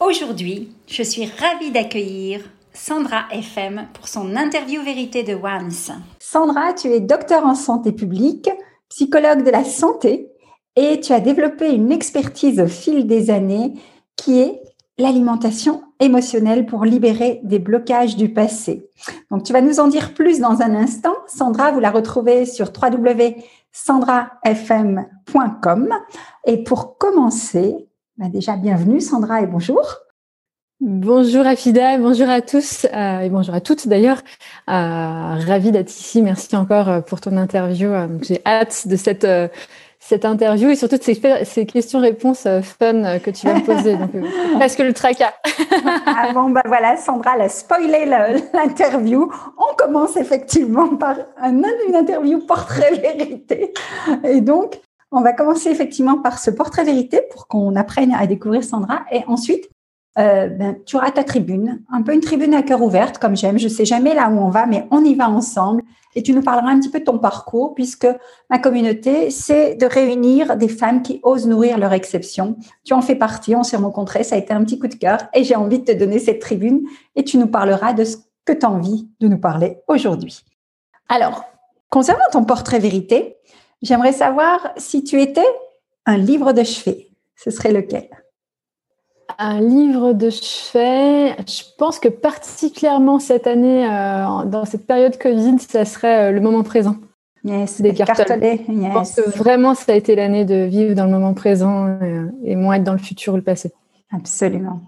Aujourd'hui, je suis ravie d'accueillir Sandra FM pour son interview vérité de Once. Sandra, tu es docteur en santé publique, psychologue de la santé et tu as développé une expertise au fil des années qui est l'alimentation émotionnelle pour libérer des blocages du passé. Donc, tu vas nous en dire plus dans un instant. Sandra, vous la retrouvez sur www.sandrafm.com. Et pour commencer, bah déjà, bienvenue Sandra et bonjour. Bonjour Afida, bonjour à tous euh, et bonjour à toutes d'ailleurs. Euh, ravie d'être ici. Merci encore euh, pour ton interview. J'ai hâte de cette cette interview et surtout ces, ces questions-réponses euh, fun euh, que tu vas me poser. Donc, euh, presque le tracas. ah bon, bah voilà, Sandra a spoilé l'interview. On commence effectivement par un, une interview portrait vérité. Et donc, on va commencer effectivement par ce portrait vérité pour qu'on apprenne à découvrir Sandra. Et ensuite, euh, ben, tu auras ta tribune, un peu une tribune à cœur ouverte, comme j'aime. Je sais jamais là où on va, mais on y va ensemble et tu nous parleras un petit peu de ton parcours puisque ma communauté, c'est de réunir des femmes qui osent nourrir leur exception. Tu en fais partie, on s'est rencontrés, ça a été un petit coup de cœur et j'ai envie de te donner cette tribune et tu nous parleras de ce que tu as envie de nous parler aujourd'hui. Alors, concernant ton portrait vérité, j'aimerais savoir si tu étais un livre de chevet, ce serait lequel? Un livre de chevet, je pense que particulièrement cette année, euh, dans cette période Covid, ça serait euh, le moment présent. Yes, des Yes. Je pense que vraiment, ça a été l'année de vivre dans le moment présent euh, et moins être dans le futur ou le passé. Absolument.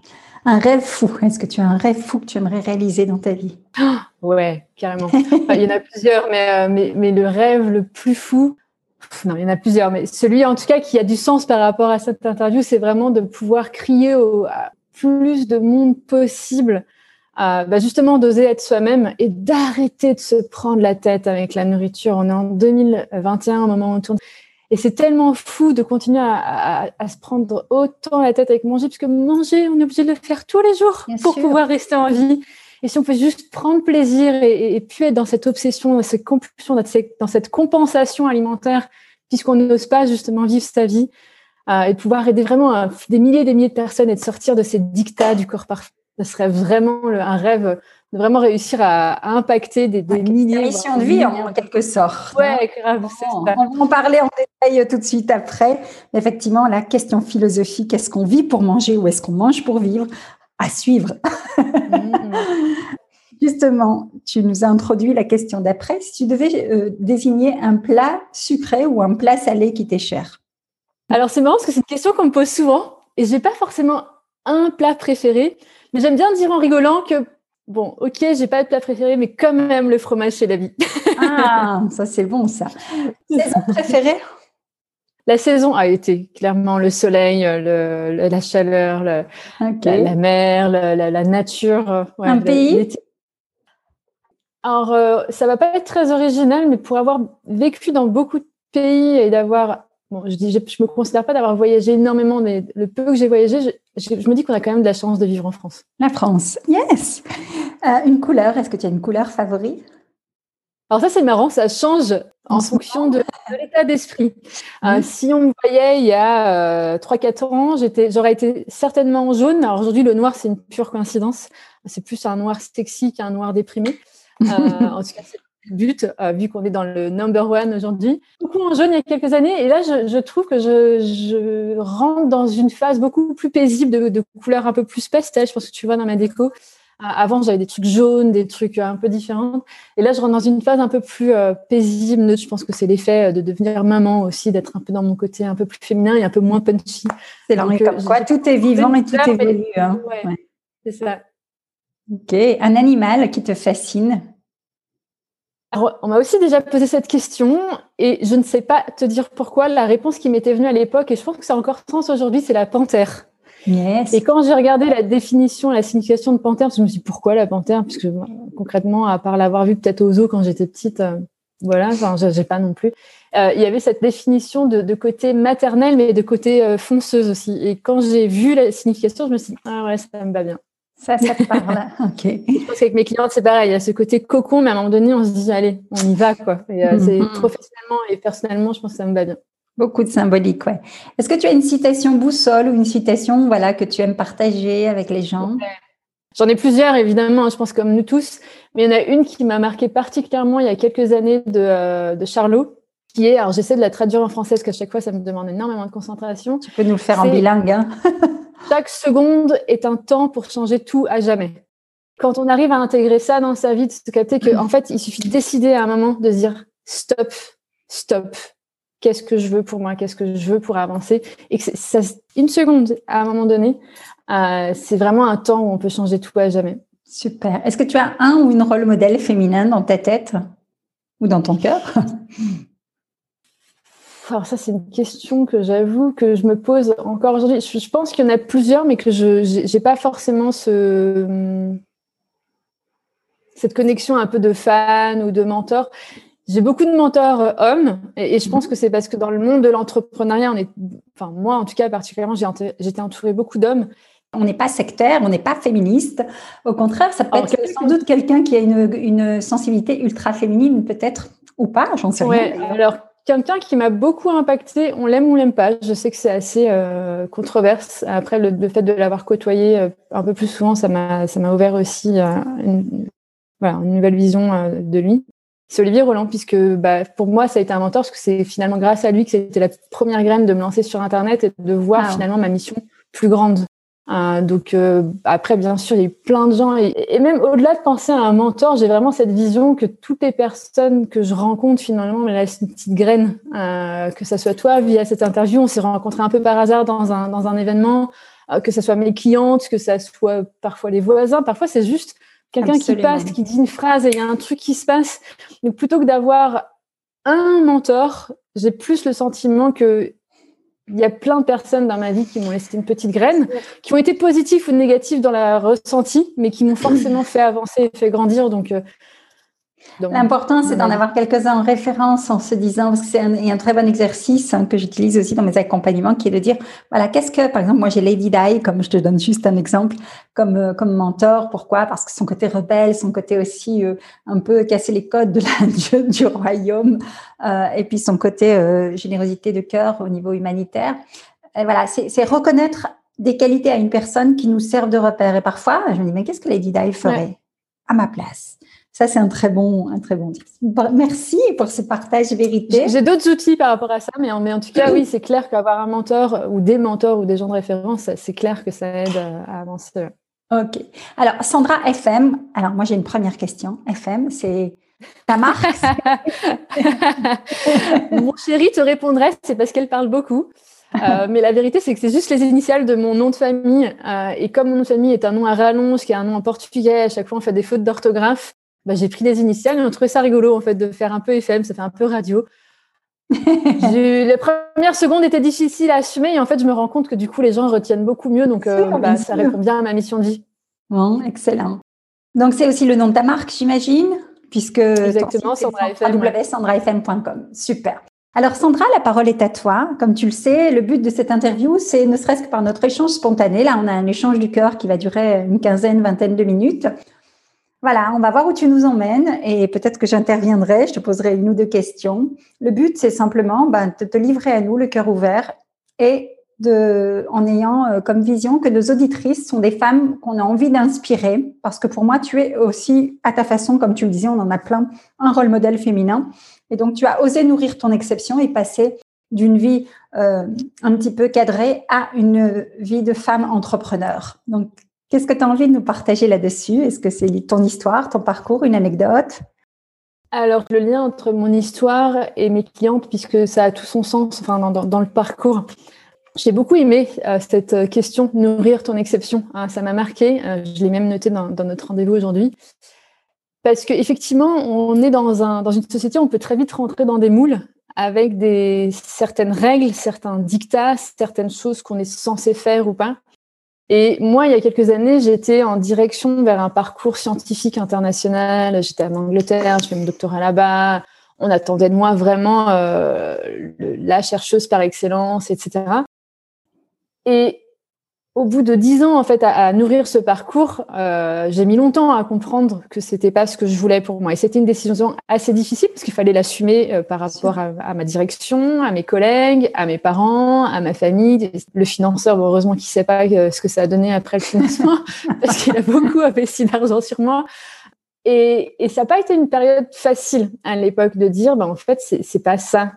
Un rêve fou. Est-ce que tu as un rêve fou que tu aimerais réaliser dans ta vie? Oui, Ouais, carrément. il y en a plusieurs, mais, mais, mais le rêve le plus fou, non, il y en a plusieurs, mais celui en tout cas qui a du sens par rapport à cette interview, c'est vraiment de pouvoir crier au, à plus de monde possible, euh, bah justement d'oser être soi-même et d'arrêter de se prendre la tête avec la nourriture. On est en 2021, au moment où on tourne. Et c'est tellement fou de continuer à, à, se prendre autant la tête avec manger, parce que manger, on est obligé de le faire tous les jours pour pouvoir rester en vie. Et si on peut juste prendre plaisir et, et, puis être dans cette obsession, dans cette compulsion, dans cette compensation alimentaire, puisqu'on n'ose pas justement vivre sa vie, euh, et pouvoir aider vraiment des milliers et des milliers de personnes et de sortir de ces dictats du corps parfait, ce serait vraiment un rêve de vraiment réussir à, impacter des, des milliers. mission de vie en, quelque sorte. Ouais, grave. on va en parler en détail tout de suite après. Effectivement, la question philosophique, est-ce qu'on vit pour manger ou est-ce qu'on mange pour vivre? À suivre. Mm. Justement, tu nous as introduit la question d'après. Si tu devais euh, désigner un plat sucré ou un plat salé qui t'est cher Alors, c'est marrant parce que c'est une question qu'on me pose souvent et j'ai pas forcément un plat préféré, mais j'aime bien dire en rigolant que bon, ok, j'ai pas de plat préféré, mais quand même le fromage c'est la vie. ah, ça c'est bon ça. Saison préférée la saison a été clairement le soleil, le, la chaleur, le, la, mer, la, nature. Un pays? Alors, euh, ça va pas être très original, mais pour avoir vécu dans beaucoup de pays et d'avoir Bon, je dis, je, me considère pas d'avoir voyagé énormément, mais le peu que j'ai voyagé, je, je, me dis qu'on a quand même de la chance de vivre en France. La France, yes. Euh, une couleur, est-ce que tu as une couleur favorite? Alors ça, c'est marrant, ça change en fonction de, l'état d'esprit. Euh, si on me voyait il y a euh, 3-4 ans, j'étais, j'aurais été certainement en jaune. Alors aujourd'hui, le noir, c'est une pure coïncidence. C'est plus un noir sexy qu'un noir déprimé. Euh, en tout cas, c'est le but, euh, vu qu'on est dans le number one aujourd'hui. Beaucoup en jaune il y a quelques années. Et là, je, je trouve que je, je, rentre dans une phase beaucoup plus paisible de, de couleurs un peu plus pastel. Je pense que tu vois dans ma déco. Avant, j'avais des trucs jaunes, des trucs un peu différents. Et là, je rentre dans une phase un peu plus paisible. Je pense que c'est l'effet de devenir maman aussi, d'être un peu dans mon côté un peu plus féminin et un peu moins punchy. C'est comme quoi, tout est vivant et tout évolue. Hein. C'est ça. Ok. Un animal qui te fascine? Alors, on m'a aussi déjà posé cette question et je ne sais pas te dire pourquoi. La réponse qui m'était venue à l'époque, et je pense que ça a encore sens aujourd'hui, c'est la panthère. Yes. Et quand j'ai regardé la définition, la signification de panthère, je me suis dit pourquoi la panthère? Puisque concrètement, à part l'avoir vue peut-être aux zoo quand j'étais petite, euh, voilà, enfin, j'ai pas non plus. Euh, il y avait cette définition de, côté maternel, mais de côté euh, fonceuse aussi. Et quand j'ai vu la signification, je me suis dit ah ouais, ça me va bien. Ça, ça te parle. ok. Je pense qu'avec mes clientes, c'est pareil. Il y a ce côté cocon, mais à un moment donné, on se dit, allez, on y va, quoi. Et, euh, c'est professionnellement et personnellement, je pense que ça me va bien. Beaucoup de symbolique, ouais. Est-ce que tu as une citation boussole ou une citation, voilà, que tu aimes partager avec les gens? J'en ai plusieurs, évidemment, je pense comme nous tous, mais il y en a une qui m'a marqué particulièrement il y a quelques années de, euh, de Charlot, qui est, alors j'essaie de la traduire en français parce qu'à chaque fois ça me demande énormément de concentration. Tu peux nous le faire en bilingue. Hein Chaque seconde est un temps pour changer tout à jamais. Quand on arrive à intégrer ça dans sa vie, de se capter qu'en en fait, il suffit de décider à un moment de dire stop, stop. Qu'est-ce que je veux pour moi Qu'est-ce que je veux pour avancer Et que ça, une seconde à un moment donné, euh, c'est vraiment un temps où on peut changer tout à jamais. Super. Est-ce que tu as un ou une rôle modèle féminin dans ta tête ou dans ton cœur? Alors ça, c'est une question que j'avoue que je me pose encore aujourd'hui. Je, pense qu'il y en a plusieurs, mais que je n'ai pas forcément ce, cette connexion un peu de fan ou de mentor. J'ai beaucoup de mentors euh, hommes, et, je pense que c'est parce que dans le monde de l'entrepreneuriat, on est, enfin moi en tout cas particulièrement, j'étais entourée beaucoup d'hommes. On n'est pas sectaire, on n'est pas féministe. Au contraire, ça peut être sans doute quelqu'un qui a une, une sensibilité ultra féminine, peut-être, ou pas, j'en sais rien. Alors, Quelqu'un qui m'a beaucoup impacté, on l'aime ou on l'aime pas. Je sais que c'est assez euh, controverse. Après, le, fait de l'avoir côtoyé euh, un peu plus souvent, ça m'a ouvert aussi euh, une, voilà, une nouvelle vision de lui. C'est Olivier Roland, puisque bah, pour moi, ça a été un mentor, parce que c'est finalement grâce à lui que c'était la première graine de me lancer sur Internet et de voir ah finalement ma mission plus grande. Euh, donc euh, après, bien sûr, il y a eu plein de gens et, même au-delà de penser à un mentor, j'ai vraiment cette vision que toutes les personnes que je rencontre finalement me laissent une petite graine. Euh, que ça soit toi via cette interview, on s'est rencontrés un peu par hasard dans un dans un événement, euh, que ça soit mes clientes, que ça soit parfois les voisins, parfois c'est juste quelqu'un qui passe, qui dit une phrase et il y a un truc qui se passe. Donc plutôt que d'avoir un mentor, j'ai plus le sentiment que il y a plein de personnes dans ma vie qui m'ont laissé une petite graine, qui ont été positives ou négatives dans la ressenti, mais qui m'ont forcément fait avancer et fait grandir. Donc, euh, L'important, c'est d'en avoir quelques-uns en référence en se disant, parce que c'est un, très bon exercice hein, que j'utilise aussi dans mes accompagnements, qui est de dire, voilà, qu'est-ce que, par exemple, moi j'ai Lady Di, comme je te donne juste un exemple, comme, euh, comme mentor. Pourquoi? Parce que son côté rebelle, son côté aussi euh, un peu casser les codes de la, du, royaume, euh, et puis son côté générosité de cœur au niveau humanitaire. Et voilà, c'est reconnaître des qualités à une personne qui nous servent de repère. Et parfois, je me dis, mais qu'est-ce que Lady Di ferait à ma place? Ça, c'est un très bon, un très bon Merci pour ce partage vérité. J'ai d'autres outils par rapport à ça, mais en, mais en tout cas, oui, c'est clair qu'avoir un mentor ou des mentors ou des gens de référence, c'est clair que ça aide à avancer. Ok. Alors, Sandra FM. Alors, moi, j'ai une première question. FM, c'est ta marque Mon chéri te répondrait, c'est parce qu'elle parle beaucoup. Euh, mais la vérité, c'est que c'est juste les initiales de mon nom de famille. Euh, et comme mon nom de famille est un nom à rallonge, qui est un nom en portugais, à chaque fois on fait des fautes d'orthographe, bah, j'ai pris des initiales et on trouvait ça rigolo en fait de faire un peu FM, ça fait un peu radio. les premières secondes étaient difficiles à assumer et en fait je me rends compte que du coup les gens retiennent beaucoup mieux donc euh, bah, ça répond bien à ma mission de vie. Bon, excellent. Donc c'est aussi le nom de ta marque j'imagine puisque exactement sandrafm.com. Super. Alors Sandra, la parole est à toi. Comme tu le sais, le but de cette interview, c'est ne serait-ce que par notre échange spontané. Là, on a un échange du cœur qui va durer une quinzaine, vingtaine de minutes. Voilà, on va voir où tu nous emmènes et peut-être que j'interviendrai, je te poserai une ou deux questions. Le but, c'est simplement ben, de te livrer à nous le cœur ouvert et de, en ayant euh, comme vision que nos auditrices sont des femmes qu'on a envie d'inspirer parce que pour moi, tu es aussi à ta façon, comme tu le disais, on en a plein, un rôle modèle féminin. Et donc, tu as osé nourrir ton exception et passer d'une vie euh, un petit peu cadrée à une vie de femme entrepreneur. Donc, Qu'est-ce que tu as envie de nous partager là-dessus? Est-ce que c'est ton histoire, ton parcours, une anecdote? Alors, le lien entre mon histoire et mes clientes, puisque ça a tout son sens enfin, dans, le parcours, j'ai beaucoup aimé euh, cette question nourrir ton exception. Hein, ça m'a marqué. Euh, je l'ai même noté dans, notre rendez-vous aujourd'hui. Parce qu'effectivement, on est dans, un, dans une société où on peut très vite rentrer dans des moules avec des, certaines règles, certains dictats, certaines choses qu'on est censé faire ou pas. Et moi, il y a quelques années, j'étais en direction vers un parcours scientifique international. J'étais en Angleterre, je fais mon doctorat là-bas. On attendait de moi vraiment euh, la chercheuse par excellence, etc. Et au bout de dix ans en fait à, nourrir ce parcours, euh, j'ai mis longtemps à comprendre que c'était pas ce que je voulais pour moi. Et c'était une décision assez difficile parce qu'il fallait l'assumer euh, par rapport à, ma direction, à mes collègues, à mes parents, à ma famille. Le financeur, heureusement qu'il sait pas euh, ce que ça a donné après le financement parce qu'il a beaucoup investi d'argent sur moi. Et, et, ça n'a pas été une période facile à l'époque de dire, bah, en fait, c'est pas ça.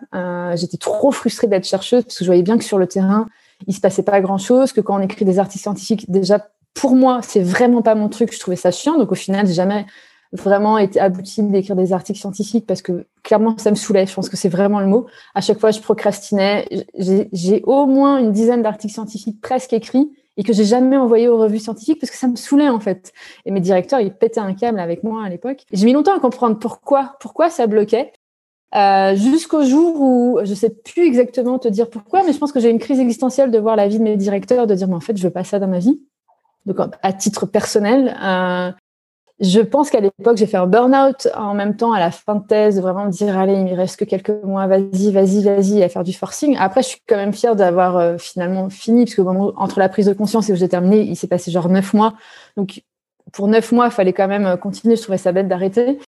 J'étais trop frustrée d'être chercheuse parce que je voyais bien que sur le terrain, il se passait pas grand chose, que quand on écrit des articles scientifiques, déjà pour moi, c'est vraiment pas mon truc. Je trouvais ça chiant. Donc au final, j'ai jamais vraiment été abouti d'écrire des articles scientifiques parce que clairement, ça me saoulait. Je pense que c'est vraiment le mot. À chaque fois, je procrastinais. J'ai au moins une dizaine d'articles scientifiques presque écrits et que j'ai jamais envoyé aux revues scientifiques parce que ça me saoulait en fait. Et mes directeurs, ils pétaient un câble avec moi à l'époque. J'ai mis longtemps à comprendre pourquoi, pourquoi ça bloquait. Euh, jusqu'au jour où je sais plus exactement te dire pourquoi, mais je pense que j'ai une crise existentielle de voir la vie de mes directeurs, de dire mais en fait je veux pas ça dans ma vie. Donc à titre personnel, euh, je pense qu'à l'époque j'ai fait un burn-out en même temps à la fin de thèse, vraiment me dire allez il me reste que quelques mois, vas-y vas-y vas-y à faire du forcing. Après je suis quand même fière d'avoir euh, finalement fini parce que entre la prise de conscience et où j'ai terminé, il s'est passé genre neuf mois. Donc pour neuf mois, il fallait quand même continuer. Je trouvais ça bête d'arrêter.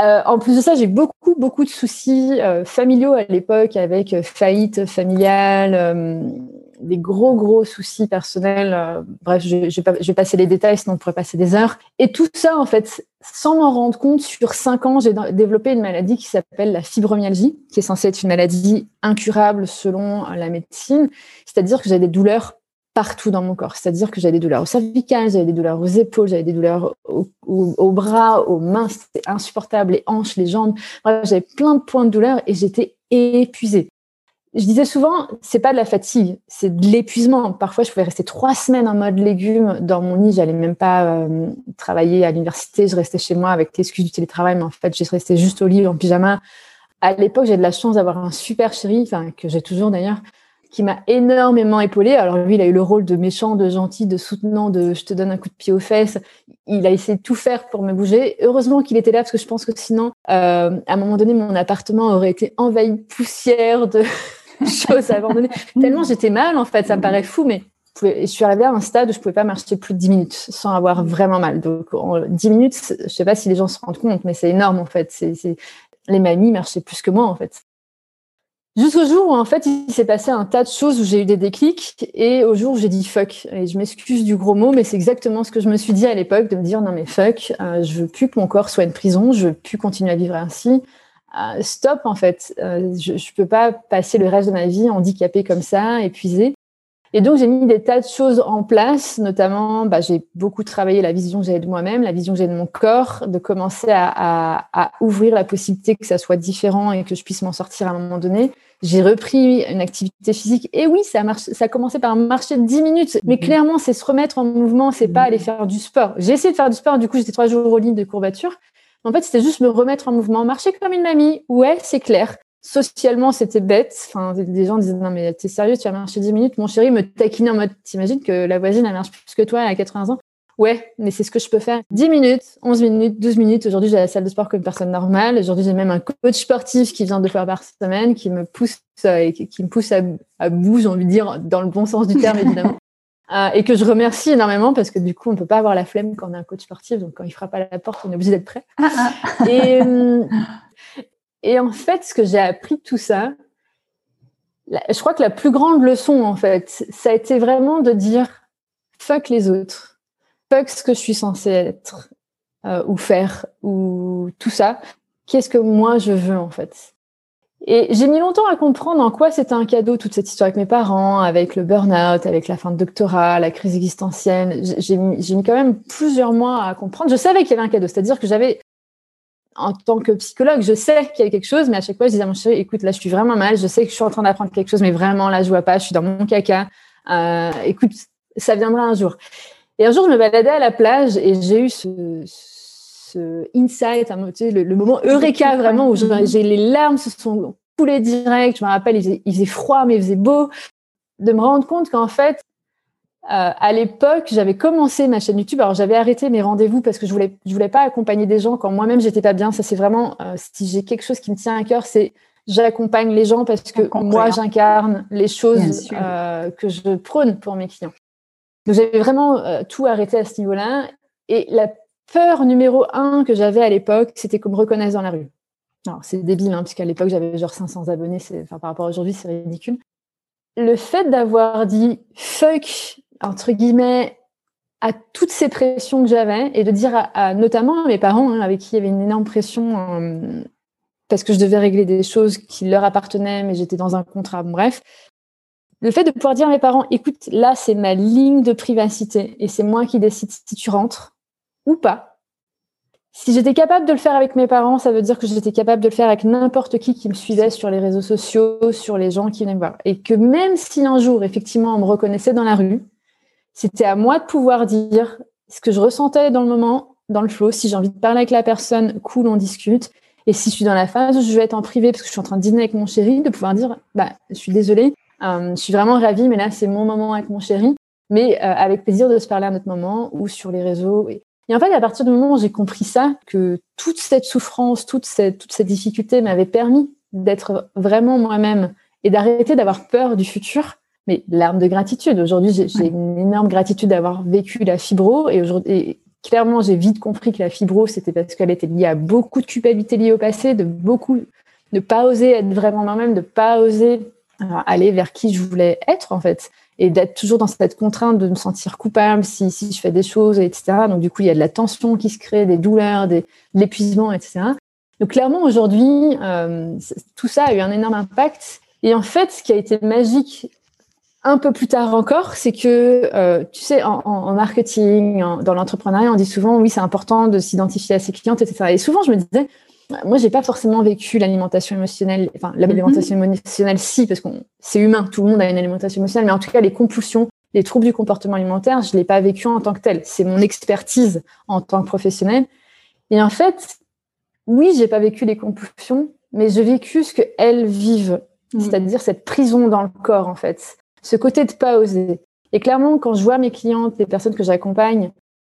Euh, en plus de ça, j'ai beaucoup, beaucoup de soucis euh, familiaux à l'époque avec euh, faillite familiale, des gros, gros soucis personnels. bref, je, vais passer les détails, sinon on pourrait passer des heures. Et tout ça, en fait, sans m'en rendre compte, sur cinq ans, j'ai développé une maladie qui s'appelle la fibromyalgie, qui est censée être une maladie incurable selon la médecine. C'est-à-dire que j'ai des douleurs partout dans mon corps. C'est-à-dire que j'avais des douleurs au cervical, j'avais des douleurs aux épaules, j'avais des douleurs aux, bras, aux mains, c'était insupportable, les hanches, les jambes. j'avais plein de points de douleur et j'étais épuisée. Je disais souvent, c'est pas de la fatigue, c'est de l'épuisement. Parfois, je pouvais rester trois semaines en mode légumes dans mon lit. J'allais même pas euh, travailler à l'université. Je restais chez moi avec l'excuse du télétravail, mais en fait, je restais juste au lit en pyjama. À l'époque, j'ai de la chance d'avoir un super chéri, que j'ai toujours d'ailleurs, qui m'a énormément épaulée. Alors lui, il a eu le rôle de méchant, de gentil, de soutenant, de je te donne un coup de pied aux fesses. Il a essayé de tout faire pour me bouger. Heureusement qu'il était là parce que je pense que sinon, euh, à un moment donné, mon appartement aurait été envahi de poussière, de choses abandonnées. Tellement j'étais mal, en fait, ça me paraît fou, mais je suis arrivée à un stade où je pouvais pas marcher plus de 10 minutes sans avoir vraiment mal. Donc, en 10 minutes, je sais pas si les gens se rendent compte, mais c'est énorme, en fait. C'est, les mamies marchaient plus que moi, en fait. Jusqu'au jour où en fait il s'est passé un tas de choses où j'ai eu des déclics et au jour où j'ai dit fuck. Et je m'excuse du gros mot mais c'est exactement ce que je me suis dit à l'époque de me dire non mais fuck euh, je veux plus que mon corps soit une prison je veux plus continuer à vivre ainsi. Euh, stop en fait. Euh, je, je peux pas passer le reste de ma vie handicapée comme ça épuisée. Et donc, j'ai mis des tas de choses en place, notamment, bah, j'ai beaucoup travaillé la vision que j'avais de moi-même, la vision que j'ai de mon corps, de commencer à, à, à, ouvrir la possibilité que ça soit différent et que je puisse m'en sortir à un moment donné. J'ai repris une activité physique. Et oui, ça a, marché, ça a commencé par marcher 10 minutes. Mais mhm. clairement, c'est se remettre en mouvement, c'est pas aller faire du sport. J'ai essayé de faire du sport, du coup, j'étais trois jours au lit de courbature. En fait, c'était juste me remettre en mouvement, marcher comme une mamie. Ouais, c'est clair socialement, c'était bête. Enfin, des gens disaient, non, mais t'es sérieux, tu vas marcher 10 minutes? Mon chéri me taquinait en mode, t'imagines que la voisine, elle marche plus que toi, elle a 80 ans? Ouais, mais c'est ce que je peux faire. 10 minutes, 11 minutes, 12 minutes. Aujourd'hui, j'ai la salle de sport comme personne normale. Aujourd'hui, j'ai même un coach sportif qui vient deux fois par semaine, qui me pousse, euh, et qui me pousse à, à bout, j'ai envie de dire, dans le bon sens du terme, évidemment. Euh, et que je remercie énormément parce que du coup, on peut pas avoir la flemme quand on a un coach sportif. Donc, quand il frappe à la porte, on est obligé d'être prêt. Ah, ah. et, euh, et en fait, ce que j'ai appris de tout ça, je crois que la plus grande leçon, en fait, ça a été vraiment de dire fuck les autres, fuck ce que je suis censée être euh, ou faire ou tout ça. Qu'est-ce que moi je veux en fait? Et j'ai mis longtemps à comprendre en quoi c'était un cadeau, toute cette histoire avec mes parents, avec le burn-out, avec la fin de doctorat, la crise existentielle. J'ai mis, quand même plusieurs mois à comprendre. Je savais qu'il y avait un cadeau, c'est-à-dire que j'avais, en tant que psychologue, je sais qu'il y a quelque chose, mais à chaque fois, je disais à mon chéri, écoute, là, je suis vraiment mal, je sais que je suis en train d'apprendre quelque chose, mais vraiment, là, je vois pas, je suis dans mon caca. Euh, écoute, ça viendra un jour. Et un jour, je me baladais à la plage et j'ai eu ce, ce insight, le, moment eureka vraiment où j'ai les larmes se sont coulées direct. Je me rappelle, il faisait, froid, mais il faisait beau. De me rendre compte qu'en fait, euh, à l'époque, j'avais commencé ma chaîne YouTube. Alors, j'avais arrêté mes rendez-vous parce que je voulais, je voulais pas accompagner des gens quand moi-même j'étais pas bien. Ça, c'est vraiment, euh, si j'ai quelque chose qui me tient à cœur, c'est j'accompagne les gens parce que moi, j'incarne les choses euh, que je prône pour mes clients. Donc, j'avais vraiment tout arrêté à ce niveau-là. Et la peur numéro un que j'avais à l'époque, c'était qu'on me reconnaisse dans la rue. Alors, c'est débile, hein, puisqu'à l'époque, j'avais genre 500 abonnés. Enfin, par rapport à aujourd'hui, c'est ridicule. Le fait d'avoir dit fuck, entre guillemets, à toutes ces pressions que j'avais et de dire notamment à mes parents, hein, avec qui il y avait une énorme pression, euh, parce que je devais régler des choses qui leur appartenaient, mais j'étais dans un contrat, bref. Le fait de pouvoir dire à mes parents, écoute, là, c'est ma ligne de privacité et c'est moi qui décide si tu rentres ou pas. Si j'étais capable de le faire avec mes parents, ça veut dire que j'étais capable de le faire avec n'importe qui qui me suivait sur les réseaux sociaux, sur les gens qui venaient me voir. Et que même si un jour, effectivement, on me reconnaissait dans la rue, c'était à moi de pouvoir dire ce que je ressentais dans le moment, dans le flow. Si j'ai envie de parler avec la personne, cool, on discute. Et si je suis dans la phase où je vais être en privé parce que je suis en train de dîner avec mon chéri, de pouvoir dire, bah, je suis désolée, je suis vraiment ravie, mais là, c'est mon moment avec mon chéri. Mais euh, avec plaisir de se parler à notre moment ou sur les réseaux. Et en fait, à partir du moment où j'ai compris ça, que toute cette souffrance, toute cette, toute cette difficulté m'avait permis d'être vraiment moi-même et d'arrêter d'avoir peur du futur, mais l'arme de gratitude. Aujourd'hui, j'ai une énorme gratitude d'avoir vécu la fibro et aujourd'hui, clairement, j'ai vite compris que la fibro, c'était parce qu'elle était liée à beaucoup de culpabilité liée au passé, de beaucoup, de pas oser être vraiment moi-même, de pas oser euh, aller vers qui je voulais être, en fait et d'être toujours dans cette contrainte de me sentir coupable si, si je fais des choses, etc. Donc, du coup, il y a de la tension qui se crée, des douleurs, des, de l'épuisement, etc. Donc, clairement, aujourd'hui, euh, tout ça a eu un énorme impact. Et en fait, ce qui a été magique un peu plus tard encore, c'est que, euh, tu sais, en, marketing, dans l'entrepreneuriat, on dit souvent, oui, c'est important de s'identifier à ses clientes, etc. Et souvent, je me disais, moi, j'ai pas forcément vécu l'alimentation émotionnelle. Enfin, l'alimentation mhm. émotionnelle, si, parce que c'est humain. Tout le monde a une alimentation émotionnelle, mais en tout cas, les compulsions, les troubles du comportement alimentaire, je l'ai pas vécu en tant que tel. C'est mon expertise en tant que professionnelle. Et en fait, oui, j'ai pas vécu les compulsions, mais j'ai vécu ce que elles vivent, mhm. c'est-à-dire cette prison dans le corps, en fait. Ce côté de pas oser. Et clairement, quand je vois mes clientes, les personnes que j'accompagne,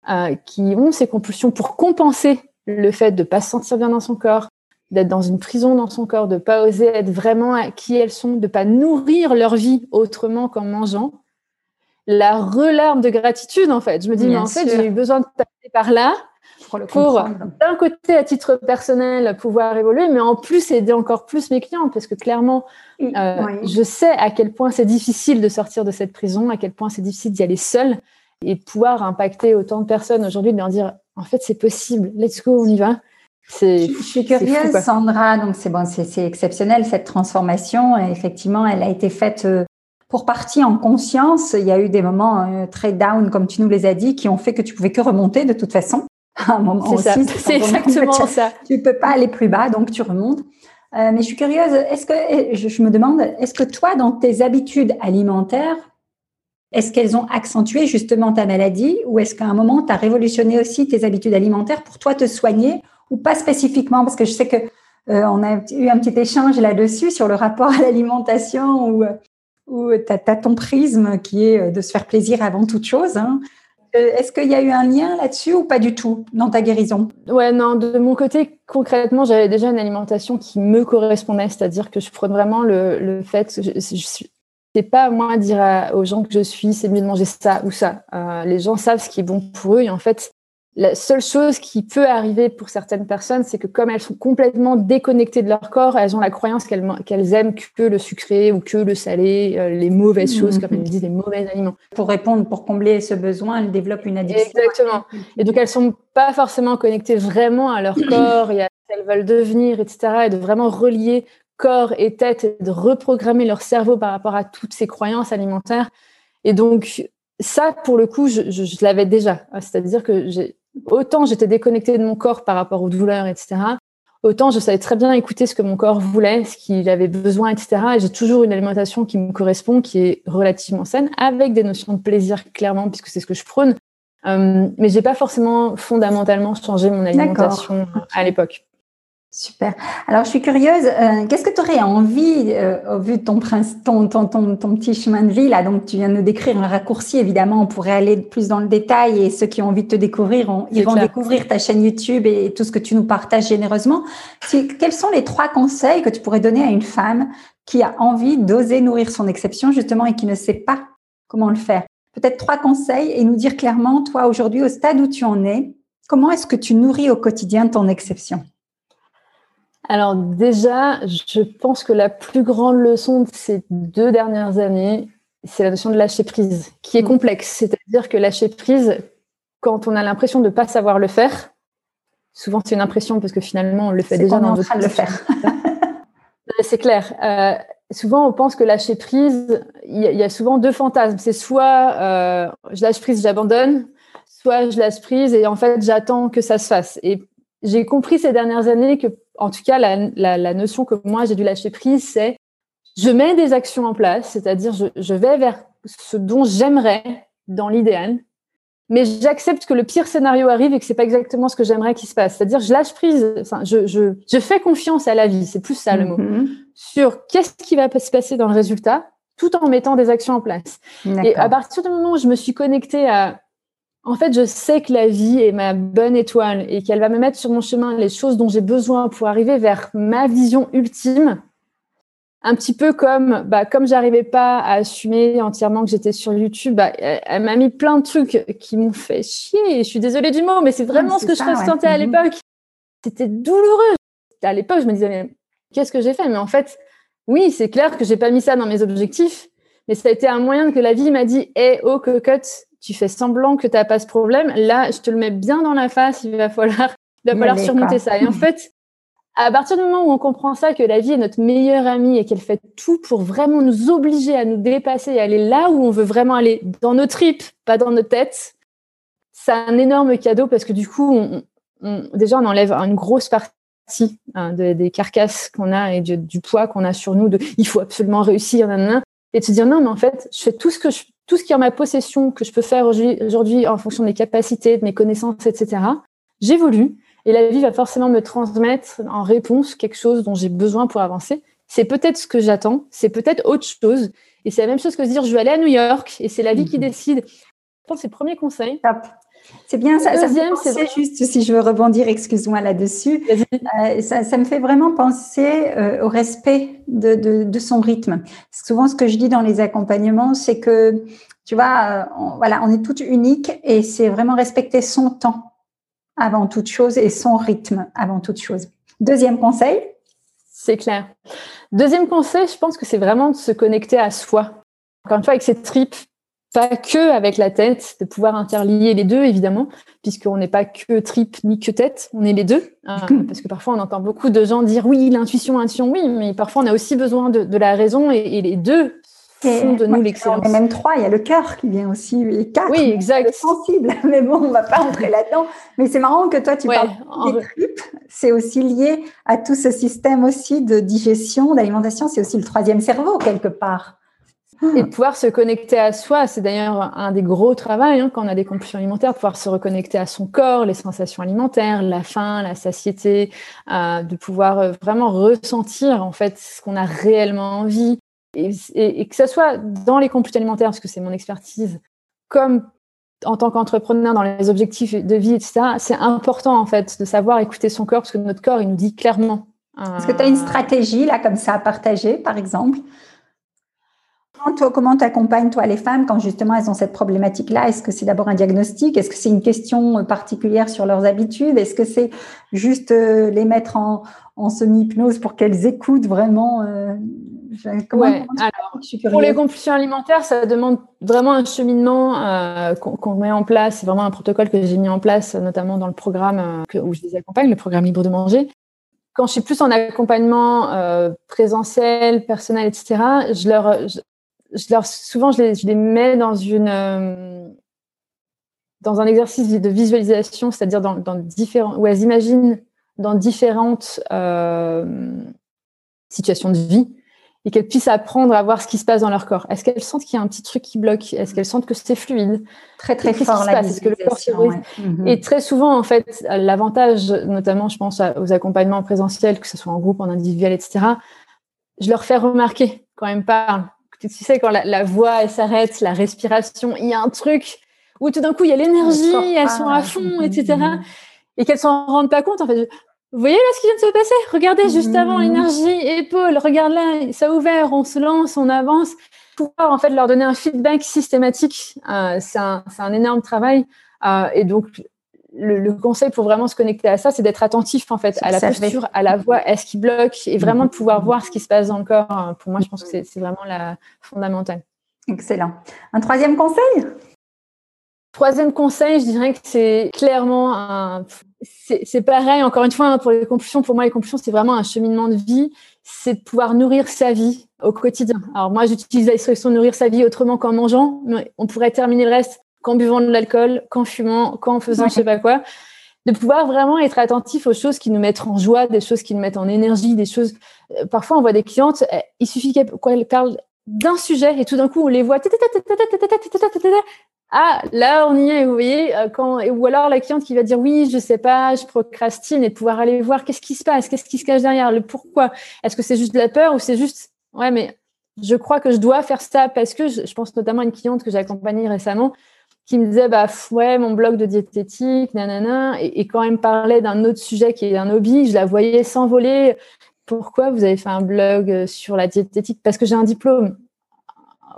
euh, qui ont ces compulsions pour compenser le fait de pas se sentir bien dans son corps, d'être dans une prison dans son corps, de pas oser être vraiment à qui elles sont, de pas nourrir leur vie autrement qu'en mangeant, la relarme de gratitude en fait. Je me dis mais en fait j'ai eu besoin de passer par là pour d'un côté à titre personnel pouvoir évoluer, mais en plus aider encore plus mes clients parce que clairement euh, je sais à quel point c'est difficile de sortir de cette prison, à quel point c'est difficile d'y aller seul et pouvoir impacter autant de personnes aujourd'hui, de leur dire en fait, c'est possible. Let's go, on y va. Je suis curieuse, Sandra. Donc, c'est bon, c'est exceptionnel cette transformation. effectivement, elle a été faite euh, pour partie en conscience. Il y a eu des moments euh, très down, comme tu nous les as dit, qui ont fait que tu pouvais que remonter de toute façon. un moment aussi, c'est exactement ça. Tu peux pas aller plus bas, donc tu remontes. Euh, mais je suis curieuse. Est-ce que je, je me demande, est-ce que toi, dans tes habitudes alimentaires, est-ce qu'elles ont accentué justement ta maladie ou est-ce qu'à un moment, tu as révolutionné aussi tes habitudes alimentaires pour toi te soigner ou pas spécifiquement? Parce que je sais que euh, on a eu un petit échange là-dessus sur le rapport à l'alimentation où, où tu as, ton prisme qui est euh, de se faire plaisir avant toute chose. Hein. Euh, est-ce qu'il y a eu un lien là-dessus ou pas du tout dans ta guérison? Ouais, non, de mon côté, concrètement, j'avais déjà une alimentation qui me correspondait, c'est-à-dire que je prenais vraiment le, le fait que je, je, c'est pas moi dire aux gens que je suis, c'est mieux de manger ça ou ça. Euh, les gens savent ce qui est bon pour eux et en fait, la seule chose qui peut arriver pour certaines personnes, c'est que comme elles sont complètement déconnectées de leur corps, elles ont la croyance qu'elles qu'elles aiment que le sucré ou que le salé, euh, les mauvaises mmh. choses, comme elles disent, les mauvais aliments. Pour répondre, pour combler ce besoin, elles développent une addiction. Exactement. Et donc elles sont pas forcément connectées vraiment à leur corps et à ce qu'elles veulent devenir, etc. Et de vraiment relier corps et tête et de reprogrammer leur cerveau par rapport à toutes ces croyances alimentaires. Et donc, ça, pour le coup, je, je, l'avais déjà. C'est-à-dire que autant j'étais déconnectée de mon corps par rapport aux douleurs, etc. Autant je savais très bien écouter ce que mon corps voulait, ce qu'il avait besoin, etc. Et j'ai toujours une alimentation qui me correspond, qui est relativement saine, avec des notions de plaisir, clairement, puisque c'est ce que je prône. Euh, mais j'ai pas forcément fondamentalement changé mon alimentation à l'époque. Super. Alors, je suis curieuse, euh, qu'est-ce que tu aurais envie, euh, au vu de ton, ton, ton, ton, ton, petit chemin de vie, là, donc tu viens de nous décrire un raccourci, évidemment, on pourrait aller plus dans le détail et ceux qui ont envie de te découvrir, ils vont découvrir ta chaîne YouTube et tout ce que tu nous partages généreusement. quels sont les trois conseils que tu pourrais donner à une femme qui a envie d'oser nourrir son exception, justement, et qui ne sait pas comment le faire? Peut-être trois conseils et nous dire clairement, toi, aujourd'hui, au stade où tu en es, comment est-ce que tu nourris au quotidien ton exception? Alors déjà, je pense que la plus grande leçon de ces deux dernières années, c'est la notion de lâcher prise, qui est mm. complexe. C'est-à-dire que lâcher prise, quand on a l'impression de ne pas savoir le faire, souvent c'est une impression parce que finalement on le fait déjà dans notre de le faire. c'est clair. Euh, souvent on pense que lâcher prise, il y, a souvent deux fantasmes. C'est soit euh, je lâche prise, j'abandonne, soit je lâche prise et en fait j'attends que ça se fasse. Et j'ai compris ces dernières années que en tout cas, la, notion que moi j'ai dû lâcher prise, c'est je mets des actions en place, c'est-à-dire je, vais vers ce dont j'aimerais dans l'idéal, mais j'accepte que le pire scénario arrive et que c'est pas exactement ce que j'aimerais qu'il se passe. C'est-à-dire je lâche prise, enfin, je, fais confiance à la vie, c'est plus ça le mot, mm-hmm. sur qu'est-ce qui va se passer dans le résultat, tout en mettant des actions en place. Et à partir du moment où je me suis connectée à en fait, je sais que la vie est ma bonne étoile et qu'elle va me mettre sur mon chemin les choses dont j'ai besoin pour arriver vers ma vision ultime. Un petit peu comme, bah, comme j'arrivais pas à assumer entièrement que j'étais sur YouTube, bah, elle, m'a mis plein de trucs qui m'ont fait chier. Je suis désolée du mot, mais c'est vraiment ce que je ressentais à mhm. l'époque. C'était douloureux. À l'époque, je me disais, mais qu'est-ce que j'ai fait? Mais en fait, oui, c'est clair que j'ai pas mis ça dans mes objectifs, mais ça a été un moyen que la vie m'a dit, hé, hey, oh, cocotte, tu fais semblant que tu n'as pas ce problème. Là, je te le mets bien dans la face, il va falloir, il va falloir surmonter ça. Et en fait, à partir du moment où on comprend ça, que la vie est notre meilleure amie et qu'elle fait tout pour vraiment nous obliger à nous dépasser et aller là où on veut vraiment aller, dans nos tripes, pas dans nos têtes, c'est un énorme cadeau parce que du coup, on, déjà, on enlève une grosse partie hein, des carcasses qu'on a et du, poids qu'on a sur nous de il faut absolument réussir, et de se dire non, mais en fait, je fais tout ce que je tout ce qui est en ma possession, que je peux faire aujourd'hui en fonction de mes capacités, de mes connaissances, etc., j'évolue et la vie va forcément me transmettre en réponse quelque chose dont j'ai besoin pour avancer. C'est peut-être ce que j'attends, c'est peut-être autre chose. Et c'est la même chose que de dire je vais aller à New York et c'est la vie qui mhm. décide. Je pense c'est le premier conseil. C'est bien ça. Deuxième, c'est juste si je veux rebondir, excuse-moi là-dessus. Euh, ça, me fait vraiment penser euh, au respect de, son rythme. Souvent, ce que je dis dans les accompagnements, c'est que tu vois, euh, on, voilà, on est toutes uniques et c'est vraiment respecter son temps avant toute chose et son rythme avant toute chose. Deuxième conseil. C'est clair. Deuxième conseil, je pense que c'est vraiment de se connecter à soi. Encore une fois, avec ses tripes, pas que avec la tête, de pouvoir interlier les deux, évidemment, puisqu'on n'est pas que trip ni que tête, on est les deux. Hein, parce que parfois, on entend beaucoup de gens dire oui, l'intuition, l'intuition, oui, mais parfois, on a aussi besoin de, la raison et, les deux font de nous l'excellence. Il y a même trois, il y a le cœur qui vient aussi, et quatre. Oui, exact. sensible, mais bon, on va pas entrer là-dedans. Mais c'est marrant que toi, tu parles des tripes. C'est aussi lié à tout ce système aussi de digestion, d'alimentation. C'est aussi le troisième cerveau, quelque part. Et de pouvoir se connecter à soi, c'est d'ailleurs un des gros travaux hein, quand on a des compulsions alimentaires, de pouvoir se reconnecter à son corps, les sensations alimentaires, la faim, la satiété, euh, de pouvoir euh, vraiment ressentir en fait ce qu'on a réellement envie. Et, que ce soit dans les compulsions alimentaires, parce que c'est mon expertise, comme en tant qu'entrepreneur dans les objectifs de vie, etc., c'est important en fait de savoir écouter son corps, parce que notre corps, il nous dit clairement. Est-ce que tu as une stratégie là comme ça à partager, par exemple? Comment tu accompagnes, toi, les femmes, quand justement elles ont cette problématique-là? Est-ce que c'est d'abord un diagnostic? Est-ce que c'est une question euh, particulière sur leurs habitudes? Est-ce que c'est juste euh, les mettre en, semi-hypnose pour qu'elles écoutent vraiment euh, pour les compulsions alimentaires, ça demande vraiment un cheminement qu'on met en place. C'est vraiment un protocole que j'ai mis en place, notamment dans le programme où je les accompagne, le programme Libre de manger. Quand je suis plus en accompagnement euh, présentiel, personnel, etc., je leur, je, leur souvent, je les, je les, mets dans une euh, dans un exercice de visualisation, c'est-à-dire dans, dans, différents, où elles imaginent dans différentes euh, situations de vie et qu'elles puissent apprendre à voir ce qui se passe dans leur corps. Est-ce qu'elles sentent qu'il y a un petit truc qui bloque? Est-ce qu'elles sentent que c'est fluide? Très très fort la Est-ce que le corps mhm. Et très souvent, en fait, l'avantage, notamment, je pense aux accompagnements présentiels, que ce soit en groupe, en individuel, etc. Je leur fais remarquer quand elles me parlent. Tu sais, quand la, voix elle s'arrête, la respiration, il y a un truc où tout d'un coup il y a l'énergie, elles sont à fond, etc. Mhm. Et qu'elles s'en rendent pas compte. En fait, vous voyez là ce qui vient de se passer? Regardez juste avant l'énergie, épaule, regarde là, ça a ouvert, on se lance, on avance. Pouvoir en fait leur donner un feedback systématique, euh, c'est un, un, énorme travail. Euh, et donc le, conseil pour vraiment se connecter à ça, c'est d'être attentif en fait à la posture, à la voix, est-ce qui bloque, et vraiment de pouvoir voir ce qui se passe dans le corps. Pour moi, je pense que c'est vraiment la fondamentale. Excellent. Un troisième conseil? Troisième conseil, je dirais que c'est clairement un. C'est pareil, encore une fois, hein, pour les compulsions, pour moi, les compulsions, c'est vraiment un cheminement de vie. C'est de pouvoir nourrir sa vie au quotidien. Alors, moi, j'utilise l'expression nourrir sa vie autrement qu'en mangeant, mais on pourrait terminer le reste qu'en buvant de l'alcool, qu'en fumant, qu'en faisant je sais pas quoi. De pouvoir vraiment être attentif aux choses qui nous mettent en joie, des choses qui nous mettent en énergie, des choses. Parfois, on voit des clientes, il suffit qu'elles parlent d'un sujet et tout d'un coup, on les voit ah, là, on y est, vous voyez, euh, quand, ou alors la cliente qui va dire oui, je sais pas, je procrastine et de pouvoir aller voir qu'est-ce qui se passe, qu'est-ce qui se cache derrière, le pourquoi. Est-ce que c'est juste de la peur ou c'est juste, ouais, mais je crois que je dois faire ça parce que je, pense notamment à une cliente que j'ai accompagnée récemment qui me disait, bah, ouais, mon blog de diététique, nanana, et, et quand elle me parlait d'un autre sujet qui est un hobby, je la voyais s'envoler. Pourquoi vous avez fait un blog euh, sur la diététique? Parce que j'ai un diplôme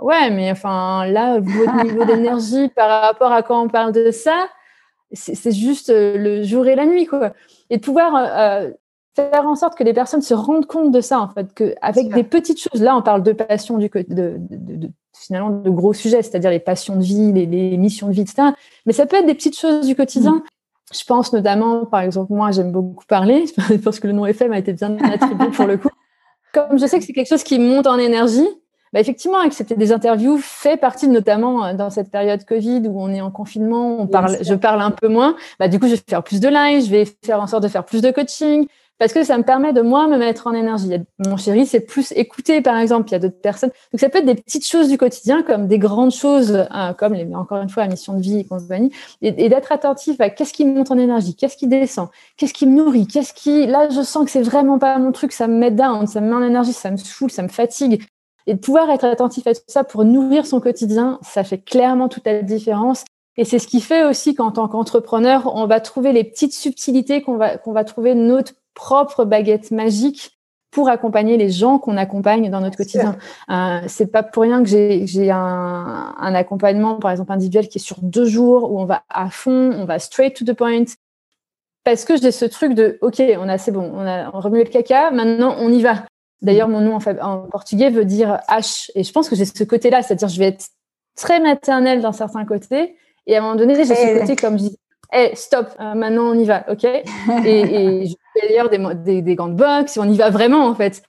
ouais, mais enfin, là, votre niveau d'énergie par rapport à quand on parle de ça, c'est juste euh, le jour et la nuit, quoi. Et de pouvoir euh, faire en sorte que les personnes se rendent compte de ça, en fait, qu'avec des petites choses, là, on parle de passion, du, de, de, de, finalement, de gros sujets, c'est-à-dire les passions de vie, les, missions de vie, etc. Mais ça peut être des petites choses du quotidien. Mm. Je pense notamment, par exemple, moi, j'aime beaucoup parler, parce que le nom FM a été bien attribué pour le coup. Comme je sais que c'est quelque chose qui monte en énergie, bah, effectivement, accepter des interviews fait partie, notamment euh, dans cette période Covid où on est en confinement, on parle, je parle un peu moins. Bah, du coup, je vais faire plus de live, je vais faire en sorte de faire plus de coaching parce que ça me permet de moi me mettre en énergie. Mon chéri, c'est plus écouter, par exemple. Il y a d'autres personnes. Donc, ça peut être des petites choses du quotidien comme des grandes choses, euh, comme encore une fois, la mission de vie et compagnie, et, et d'être attentif à qu'est-ce qui monte en énergie, qu'est-ce qui descend, qu'est-ce qui me nourrit, qu'est-ce qui, là, je sens que c'est vraiment pas mon truc, ça me met down, ça me met en énergie, ça me saoule, ça me fatigue. Et de pouvoir être attentif à tout ça pour nourrir son quotidien, ça fait clairement toute la différence. Et c'est ce qui fait aussi qu'en tant qu'entrepreneur, on va trouver les petites subtilités qu'on va, qu'on va trouver notre propre baguette magique pour accompagner les gens qu'on accompagne dans notre quotidien. Euh, c'est pas pour rien que j'ai, un, un accompagnement, par exemple individuel, qui est sur deux jours où on va à fond, on va straight to the point, parce que j'ai ce truc de, ok, on a, c'est bon, on a remué le caca, maintenant on y va. D'ailleurs, mon nom en, portugais veut dire H. Et je pense que j'ai ce côté-là, c'est-à-dire je vais être très maternelle d'un certain côté. Et à un moment donné, j'ai ce côté comme je dis, hey, stop, euh, maintenant on y va, ok? Et, et, je d'ailleurs des, des, des, gants de boxe, on y va vraiment en fait.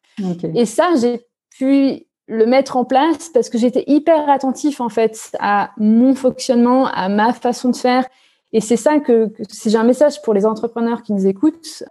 Et ça, j'ai pu le mettre en place parce que j'étais hyper attentif en fait à mon fonctionnement, à ma façon de faire. Et c'est ça que, que si j'ai un message pour les entrepreneurs qui nous écoutent,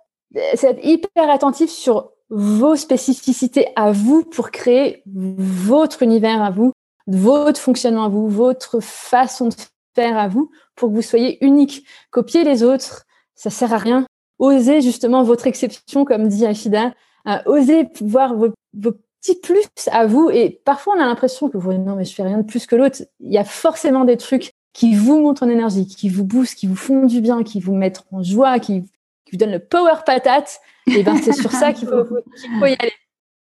c'est être hyper attentif sur vos spécificités à vous pour créer votre univers à vous, votre fonctionnement à vous, votre façon de faire à vous pour que vous soyez unique. Copier les autres, ça sert à rien. Osez justement votre exception, comme dit Achida. Euh, osez voir vos, petits plus à vous. Et parfois, on a l'impression que vous, non, mais je fais rien de plus que l'autre. Il y a forcément des trucs qui vous montent en énergie, qui vous boostent, qui vous font du bien, qui vous mettent en joie, qui, qui vous donnent le power patate. Et ben c'est sur ça qu'il faut, faut y aller.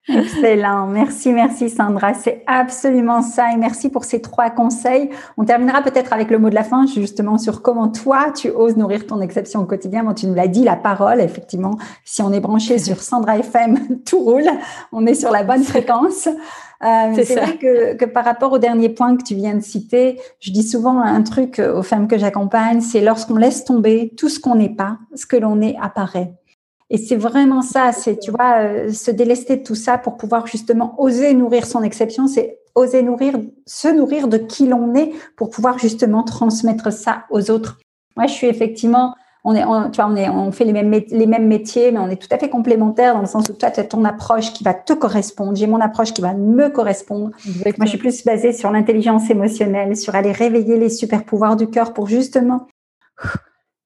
Excellent. Merci, merci Sandra. C'est absolument ça. Et merci pour ces trois conseils. On terminera peut-être avec le mot de la fin, justement, sur comment toi, tu oses nourrir ton exception au quotidien. Bon, tu nous l'as dit, la parole, effectivement, si on est branché sur Sandra FM, tout roule. On est sur la bonne fréquence. Euh, c'est vrai que, que par rapport au dernier point que tu viens de citer, je dis souvent un truc aux femmes que j'accompagne, c'est lorsqu'on laisse tomber tout ce qu'on n'est pas, ce que l'on est apparaît. Et c'est vraiment ça, c'est, tu vois, euh, se délester de tout ça pour pouvoir justement oser nourrir son exception, c'est oser nourrir, se nourrir de qui l'on est pour pouvoir justement transmettre ça aux autres. Moi, je suis effectivement, on est, tu vois, on est, on fait les mêmes, les mêmes métiers, mais on est tout à fait complémentaires dans le sens où toi, tu as ton approche qui va te correspondre, j'ai mon approche qui va me correspondre. Moi, je suis plus basée sur l'intelligence émotionnelle, sur aller réveiller les super pouvoirs du cœur pour justement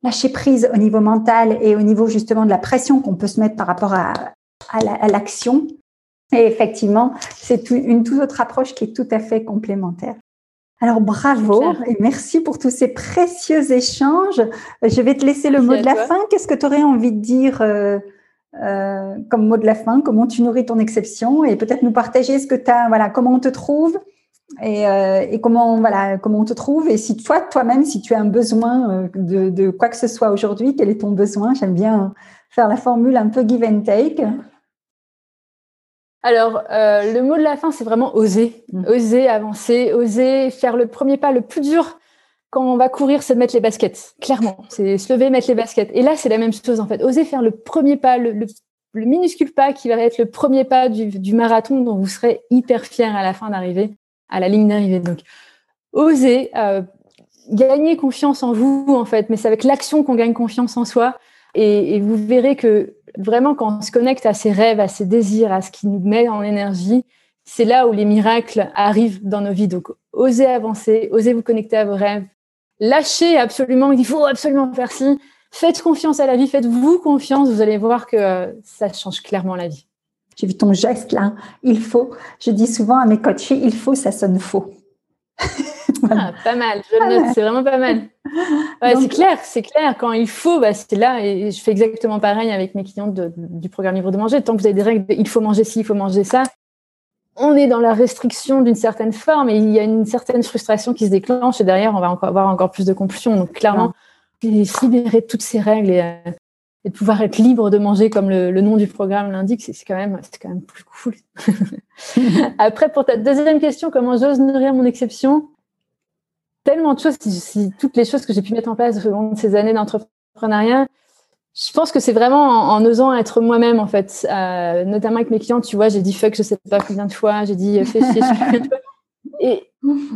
lâcher prise au niveau mental et au niveau justement de la pression qu'on peut se mettre par rapport à, à l'action. et effectivement, c'est une toute autre approche qui est tout à fait complémentaire. Alors bravo et merci pour tous ces précieux échanges. Je vais te laisser le mot de la fin. Qu'est-ce que tu aurais envie de dire euh, euh, comme mot de la fin? Comment tu nourris ton exception? Et peut-être nous partager ce que tu as, voilà, comment on te trouve? Et, euh, et, comment voilà comment on te trouve et si toi toi-même si tu as un besoin euh, de, de quoi que ce soit aujourd'hui quel est ton besoin? J'aime bien faire la formule un peu give and take. Alors euh, le mot de la fin c'est vraiment oser. Mm. oser avancer oser faire le premier pas le plus dur quand on va courir c'est de mettre les baskets. Clairement c'est se lever mettre les baskets. Et là c'est la même chose en fait. Oser faire le premier pas le, le, minuscule pas qui va être le premier pas du, du marathon dont vous serez hyper fier à la fin d'arriver à la ligne d'arrivée. Donc, oser euh, gagner confiance en vous, en fait, mais c'est avec l'action qu'on gagne confiance en soi. Et, vous verrez que vraiment, quand on se connecte à ses rêves, à ses désirs, à ce qui nous met en énergie, c'est là où les miracles arrivent dans nos vies. Donc, osez avancer, osez vous connecter à vos rêves. Lâchez absolument, il faut absolument faire ci. Faites confiance à la vie, faites-vous confiance, vous allez voir que euh, ça change clairement la vie. J'ai vu ton geste là. Il faut. Je dis souvent à mes coachés, il faut, ça sonne faux. ah, pas mal. Je le note. C'est vraiment pas mal. c'est clair, c'est clair. Quand il faut, bah, c'est là. Et je fais exactement pareil avec mes clients du programme Livre de manger. Tant que vous avez des règles, il faut manger ci, il faut manger ça. On est dans la restriction d'une certaine forme et il y a une certaine frustration qui se déclenche et derrière, on va encore avoir encore plus de compulsion. Donc, clairement, libérer de toutes ces règles et, euh, et de pouvoir être libre de manger comme le, nom du programme l'indique, c'est quand même c'est quand même plus cool. Après, pour ta deuxième question, comment j'ose nourrir mon exception? Tellement de choses, si, toutes les choses que j'ai pu mettre en place au long de ces années d'entrepreneuriat, je pense que c'est vraiment en, osant être moi-même en fait, euh, notamment avec mes clients. Tu vois, j'ai dit fuck, je sais pas combien de fois, j'ai dit fais chier, je sais pas et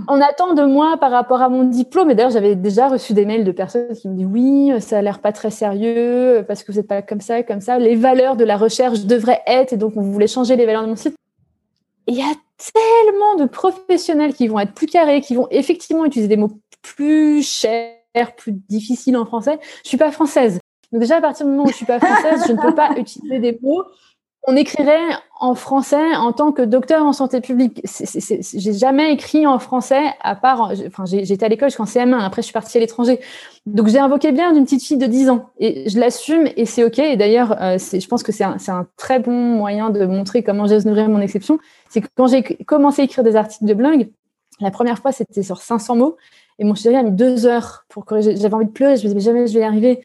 on attend de moi par rapport à mon diplôme. Et d'ailleurs, j'avais déjà reçu des mails de personnes qui me disent oui, ça a l'air pas très sérieux parce que vous n'êtes pas comme ça, comme ça. Les valeurs de la recherche devraient être, et donc on voulait changer les valeurs de mon site. il y a tellement de professionnels qui vont être plus carrés, qui vont effectivement utiliser des mots plus chers, plus difficiles en français. Je suis pas française. Donc déjà, à partir du moment où je suis pas française, je ne peux pas utiliser des mots on écrirait en français en tant que docteur en santé publique. J'ai jamais écrit en français à part. Enfin, j'étais à l'école jusqu'en CM1. Après, je suis partie à l'étranger. Donc, j'ai invoqué bien d'une petite fille de 10 ans et je l'assume et c'est ok. Et d'ailleurs, euh, je pense que c'est un, très bon moyen de montrer comment j'ai nourrir mon exception. C'est que quand j'ai commencé à écrire des articles de blog, la première fois, c'était sur 500 mots et mon chéri a mis deux heures pour corriger. J'avais envie de pleurer. Je me disais, jamais je vais y arriver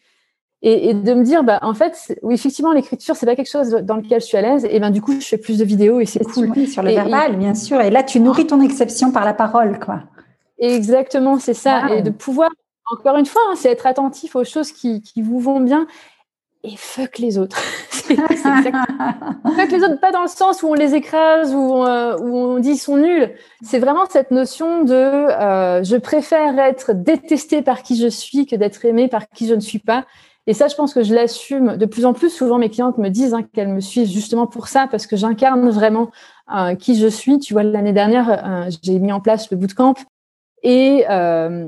et, de me dire bah en fait oui effectivement l'écriture c'est pas quelque chose dans lequel je suis à l'aise. Et ben du coup je fais plus de vidéos et c'est cool. oui, sur le verbal bien sûr. Et là tu nourris ton exception par la parole quoi. Exactement c'est ça. Et de pouvoir encore une fois hein, c'est être attentif aux choses qui, qui vous vont bien. Et fuck les autres. fuck les autres, pas dans le sens où on les écrase, où on, euh, où on dit ils sont nuls. C'est vraiment cette notion de euh, je préfère être détesté par qui je suis que d'être aimé par qui je ne suis pas. Et ça, je pense que je l'assume de plus en plus. Souvent, mes clientes me disent hein, qu'elles me suivent justement pour ça, parce que j'incarne vraiment euh, qui je suis. Tu vois, l'année dernière, euh, j'ai mis en place le bootcamp et euh,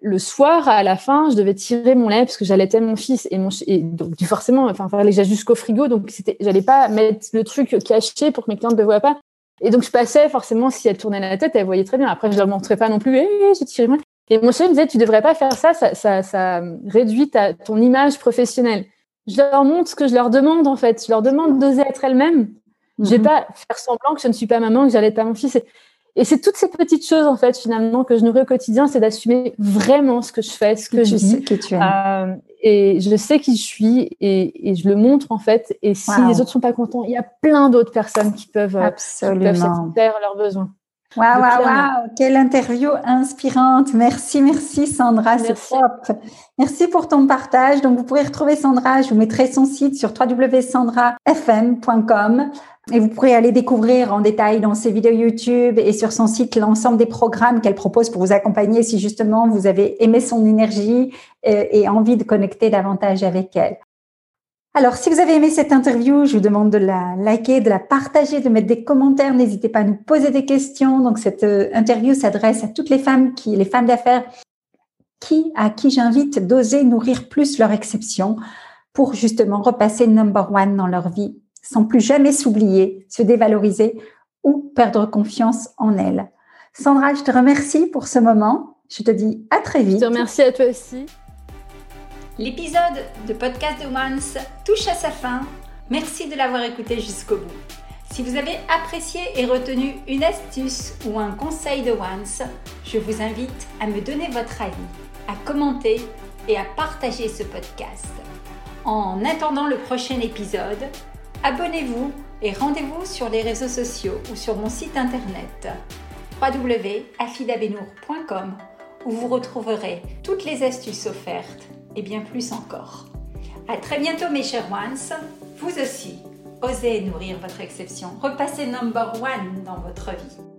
le soir, à la fin, je devais tirer mon lait parce que j'allaitais mon fils et mon et donc forcément, enfin, fallait jusqu'au frigo, donc j'allais pas mettre le truc caché pour que mes clientes ne le voient pas. Et donc je passais forcément si elles tournaient la tête, elles voyaient très bien. Après, je leur montrais pas non plus. Eh, j'ai tiré mon et mon chef me disait, tu devrais pas faire ça, ça, ça, ça réduit ta, ton image professionnelle. Je leur montre ce que je leur demande, en fait. Je leur demande d'oser être elles-mêmes. Je vais mhm. pas faire semblant que je ne suis pas maman, que j'allais pas mon fils. Et, c'est toutes ces petites choses, en fait, finalement, que je nourris au quotidien, c'est d'assumer vraiment ce que je fais, ce que je dis. Que tu euh, et je sais qui je suis et, et, je le montre, en fait. Et si les autres sont pas contents, il y a plein d'autres personnes qui peuvent, Absolument. Euh, qui peuvent satisfaire leurs besoins. Waouh, waouh, waouh, quelle interview inspirante. Merci, merci Sandra, c'est top. Merci pour ton partage. Donc, vous pourrez retrouver Sandra, je vous mettrai son site sur www.sandrafm.com et vous pourrez aller découvrir en détail dans ses vidéos YouTube et sur son site l'ensemble des programmes qu'elle propose pour vous accompagner si justement vous avez aimé son énergie euh, et envie de connecter davantage avec elle. Alors, si vous avez aimé cette interview, je vous demande de la liker, de la partager, de mettre des commentaires. N'hésitez pas à nous poser des questions. Donc, cette euh, interview s'adresse à toutes les femmes qui, les femmes d'affaires, qui, à qui j'invite d'oser nourrir plus leur exception pour justement repasser number one dans leur vie sans plus jamais s'oublier, se dévaloriser ou perdre confiance en elles. Sandra, je te remercie pour ce moment. Je te dis à très vite. Je te remercie à toi aussi. L'épisode de Podcast de Once touche à sa fin. Merci de l'avoir écouté jusqu'au bout. Si vous avez apprécié et retenu une astuce ou un conseil de Once, je vous invite à me donner votre avis, à commenter et à partager ce podcast. En attendant le prochain épisode, abonnez-vous et rendez-vous sur les réseaux sociaux ou sur mon site internet www.afidabenour.com où vous retrouverez toutes les astuces offertes et bien plus encore. À très bientôt mes chers ones. Vous aussi, osez nourrir votre exception. Repassez number one dans votre vie.